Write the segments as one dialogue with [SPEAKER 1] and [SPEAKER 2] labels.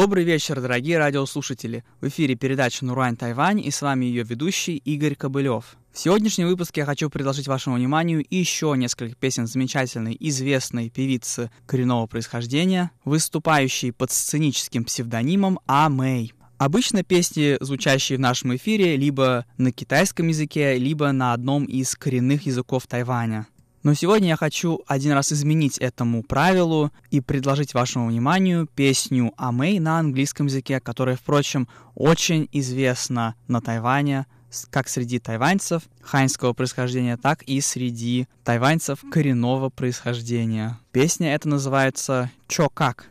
[SPEAKER 1] Добрый вечер, дорогие радиослушатели! В эфире передача «Нурань Тайвань» и с вами ее ведущий Игорь Кобылев. В сегодняшнем выпуске я хочу предложить вашему вниманию еще несколько песен замечательной, известной певицы коренного происхождения, выступающей под сценическим псевдонимом А Мэй. Обычно песни, звучащие в нашем эфире, либо на китайском языке, либо на одном из коренных языков Тайваня. Но сегодня я хочу один раз изменить этому правилу и предложить вашему вниманию песню Амэй на английском языке, которая, впрочем, очень известна на Тайване, как среди тайваньцев ханьского происхождения, так и среди тайваньцев коренного происхождения. Песня эта называется «Чо как?».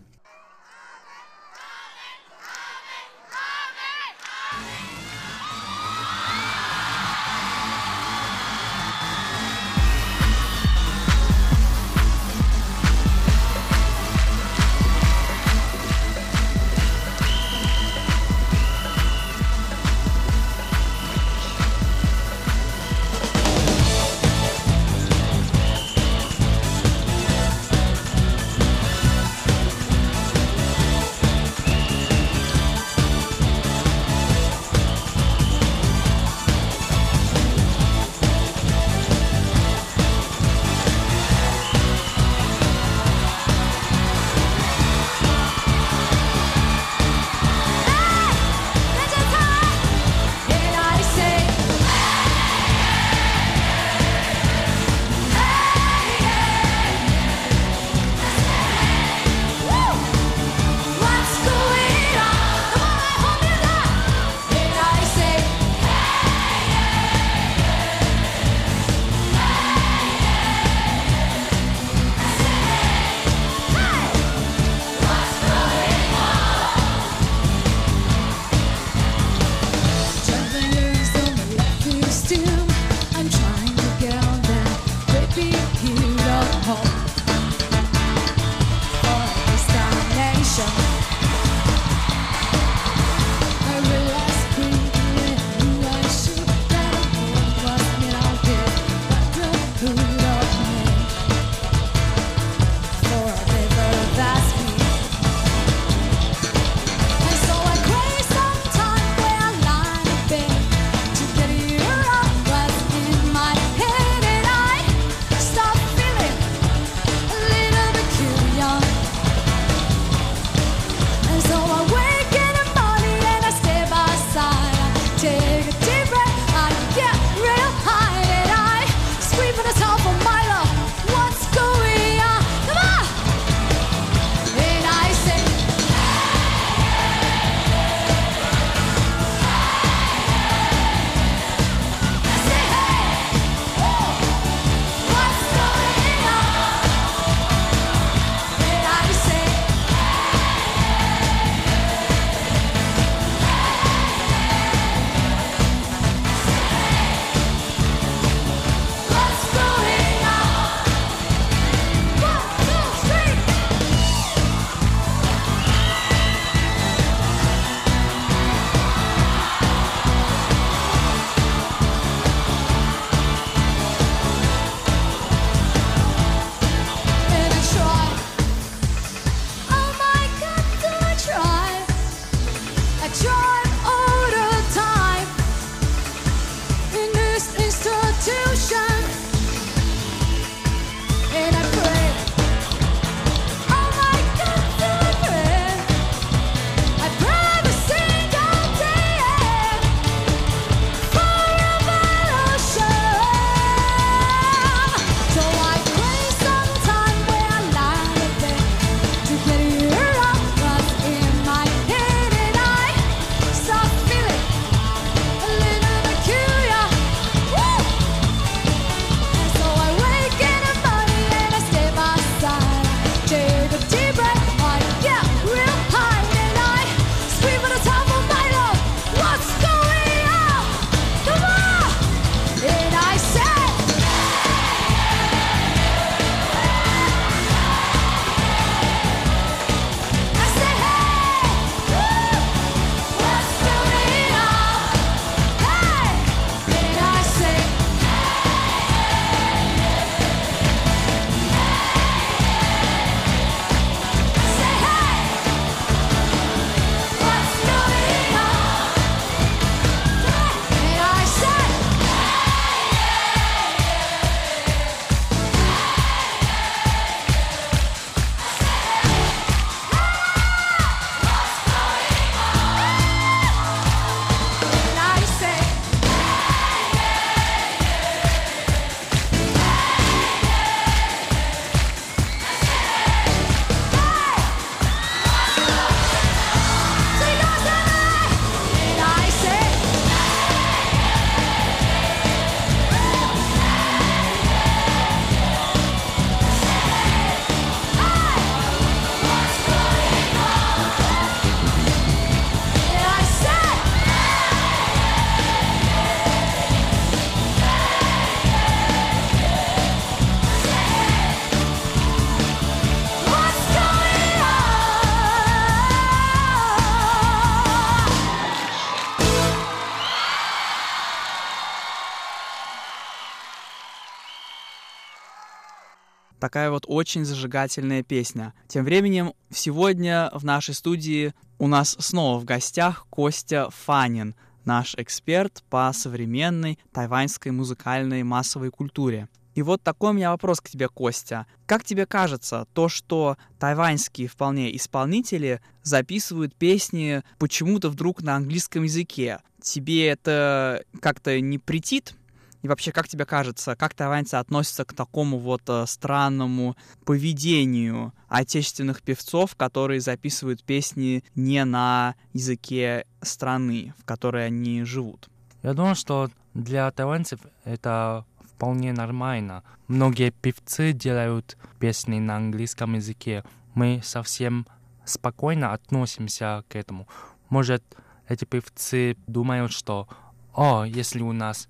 [SPEAKER 1] Такая вот очень зажигательная песня. Тем временем, сегодня в нашей студии у нас снова в гостях Костя Фанин, наш эксперт по современной тайваньской музыкальной массовой культуре. И вот такой у меня вопрос к тебе, Костя. Как тебе кажется, то, что тайваньские вполне исполнители записывают песни почему-то вдруг на английском языке, тебе это как-то не претит? И вообще, как тебе кажется, как тайваньцы относятся к такому вот э, странному поведению отечественных певцов, которые записывают песни не на языке страны, в которой они живут?
[SPEAKER 2] Я думаю, что для тайваньцев это вполне нормально. Многие певцы делают песни на английском языке. Мы совсем спокойно относимся к этому. Может, эти певцы думают, что «О, если у нас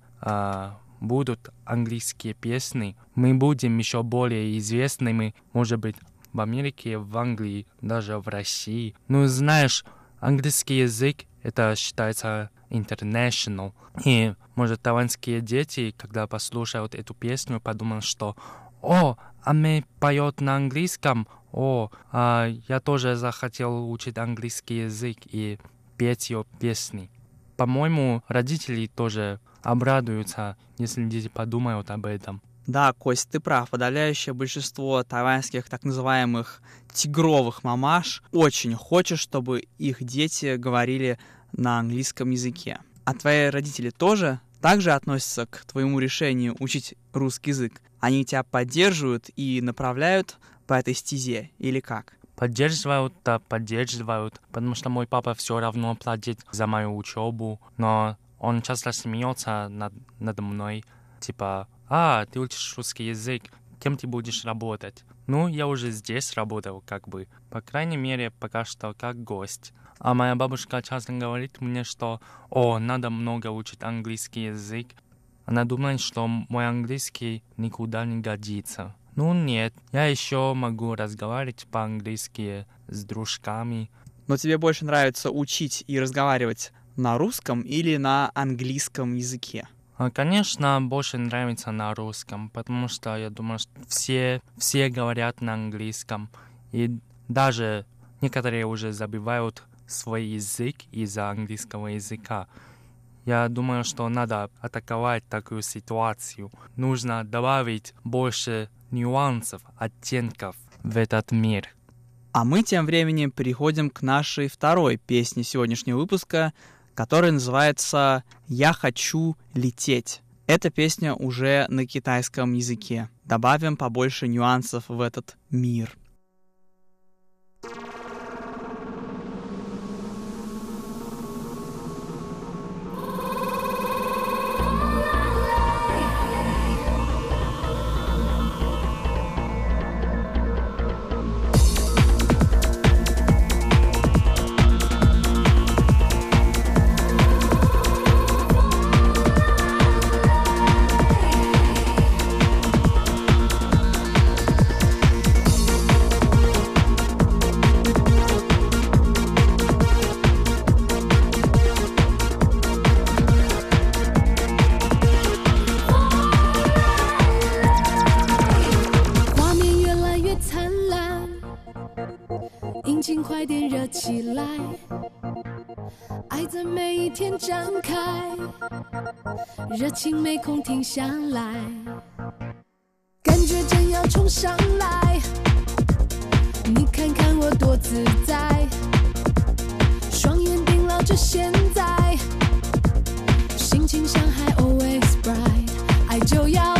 [SPEAKER 2] будут английские песни, мы будем еще более известными, может быть, в Америке, в Англии, даже в России. Ну, знаешь, английский язык это считается international. И, может, тайваньские дети, когда послушают эту песню, подумают, что «О, Аме поет на английском, о, а, я тоже захотел учить английский язык и петь ее песни». По-моему, родители тоже обрадуются, если дети подумают об этом.
[SPEAKER 1] Да, Кость, ты прав. Подавляющее большинство тайваньских так называемых тигровых мамаш очень хочет, чтобы их дети говорили на английском языке. А твои родители тоже также относятся к твоему решению учить русский язык? Они тебя поддерживают и направляют по этой стезе или как?
[SPEAKER 2] Поддерживают, да, поддерживают, потому что мой папа все равно платит за мою учебу, но он часто смеется над, надо мной, типа, а, ты учишь русский язык, кем ты будешь работать? Ну, я уже здесь работал, как бы, по крайней мере, пока что как гость. А моя бабушка часто говорит мне, что «О, надо много учить английский язык». Она думает, что мой английский никуда не годится. Ну нет, я еще могу разговаривать по-английски с дружками.
[SPEAKER 1] Но тебе больше нравится учить и разговаривать на русском или на английском языке?
[SPEAKER 2] А, конечно, больше нравится на русском, потому что я думаю, что все, все говорят на английском. И даже некоторые уже забивают свой язык из-за английского языка. Я думаю, что надо атаковать такую ситуацию. Нужно добавить больше нюансов, оттенков в этот мир.
[SPEAKER 1] А мы тем временем переходим к нашей второй песне сегодняшнего выпуска, которая называется «Я хочу лететь». Эта песня уже на китайском языке. Добавим побольше нюансов в этот мир.
[SPEAKER 3] 快点热起来，爱在每一天展开，热情没空停下来，感觉正要冲上来，你看看我多自在，双眼盯牢着现在，心情像海 always bright，爱就要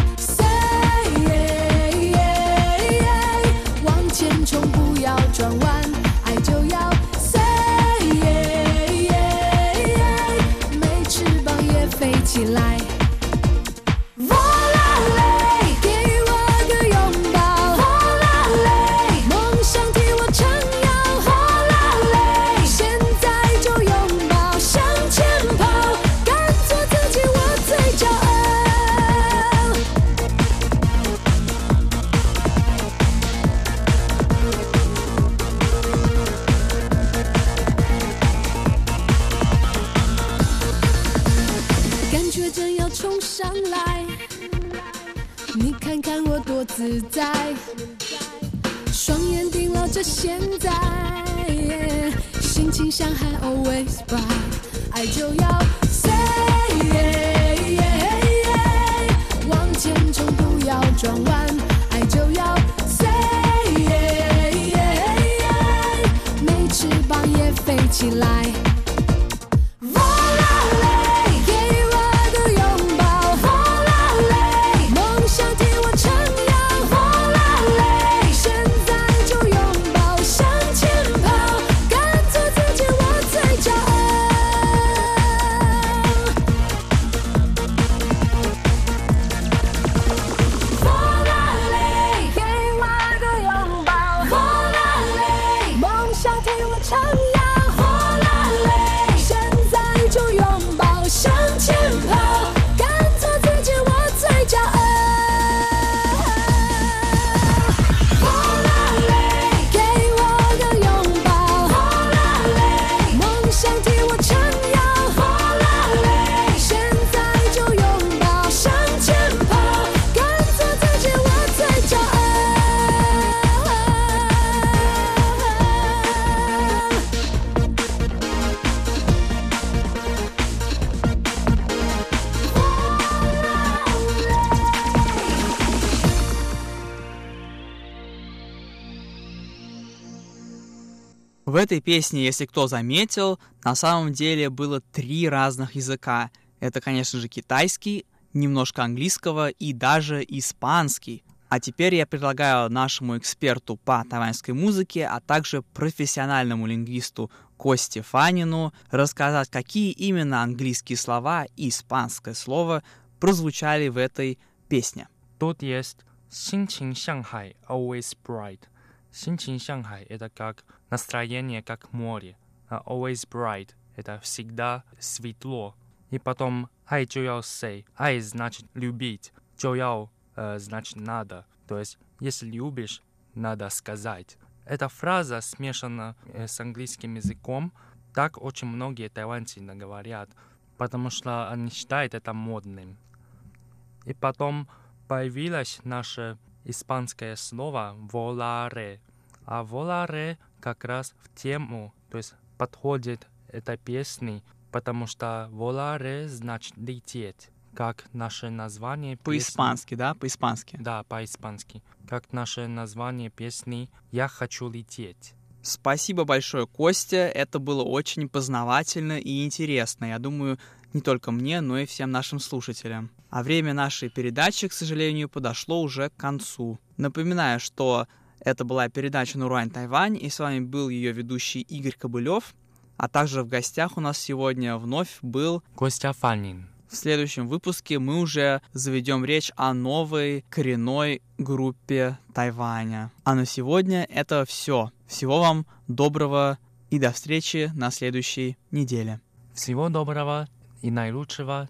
[SPEAKER 3] 着现在，心情像海 always bright，爱就要
[SPEAKER 1] В этой песне, если кто заметил, на самом деле было три разных языка. Это, конечно же, китайский, немножко английского и даже испанский. А теперь я предлагаю нашему эксперту по тайваньской музыке, а также профессиональному лингвисту Косте Фанину рассказать, какие именно английские слова и испанское слово прозвучали в этой песне.
[SPEAKER 2] Тут есть 心情像海 always bright. Синчин — это как настроение, как море. А always bright — это всегда светло. И потом «Ай Чояо Сэй». «Ай» значит «любить». «Чояо» э, значит «надо». То есть, если любишь, надо сказать. Эта фраза смешана э, с английским языком. Так очень многие тайваньцы говорят, потому что они считают это модным. И потом появилась наша испанское слово «воларе». А «воларе» как раз в тему, то есть подходит этой песни, потому что «воларе» значит «лететь», как наше название песни.
[SPEAKER 1] По-испански, да? По-испански.
[SPEAKER 2] Да, по-испански. Как наше название песни «Я хочу лететь».
[SPEAKER 1] Спасибо большое, Костя. Это было очень познавательно и интересно. Я думаю, не только мне, но и всем нашим слушателям. А время нашей передачи, к сожалению, подошло уже к концу. Напоминаю, что это была передача «Нурань Тайвань», и с вами был ее ведущий Игорь Кобылев, а также в гостях у нас сегодня вновь был
[SPEAKER 2] Костя Фанин.
[SPEAKER 1] в следующем выпуске мы уже заведем речь о новой коренной группе Тайваня. А на сегодня это все. Всего вам доброго и до встречи на следующей неделе.
[SPEAKER 2] Всего доброго и наилучшего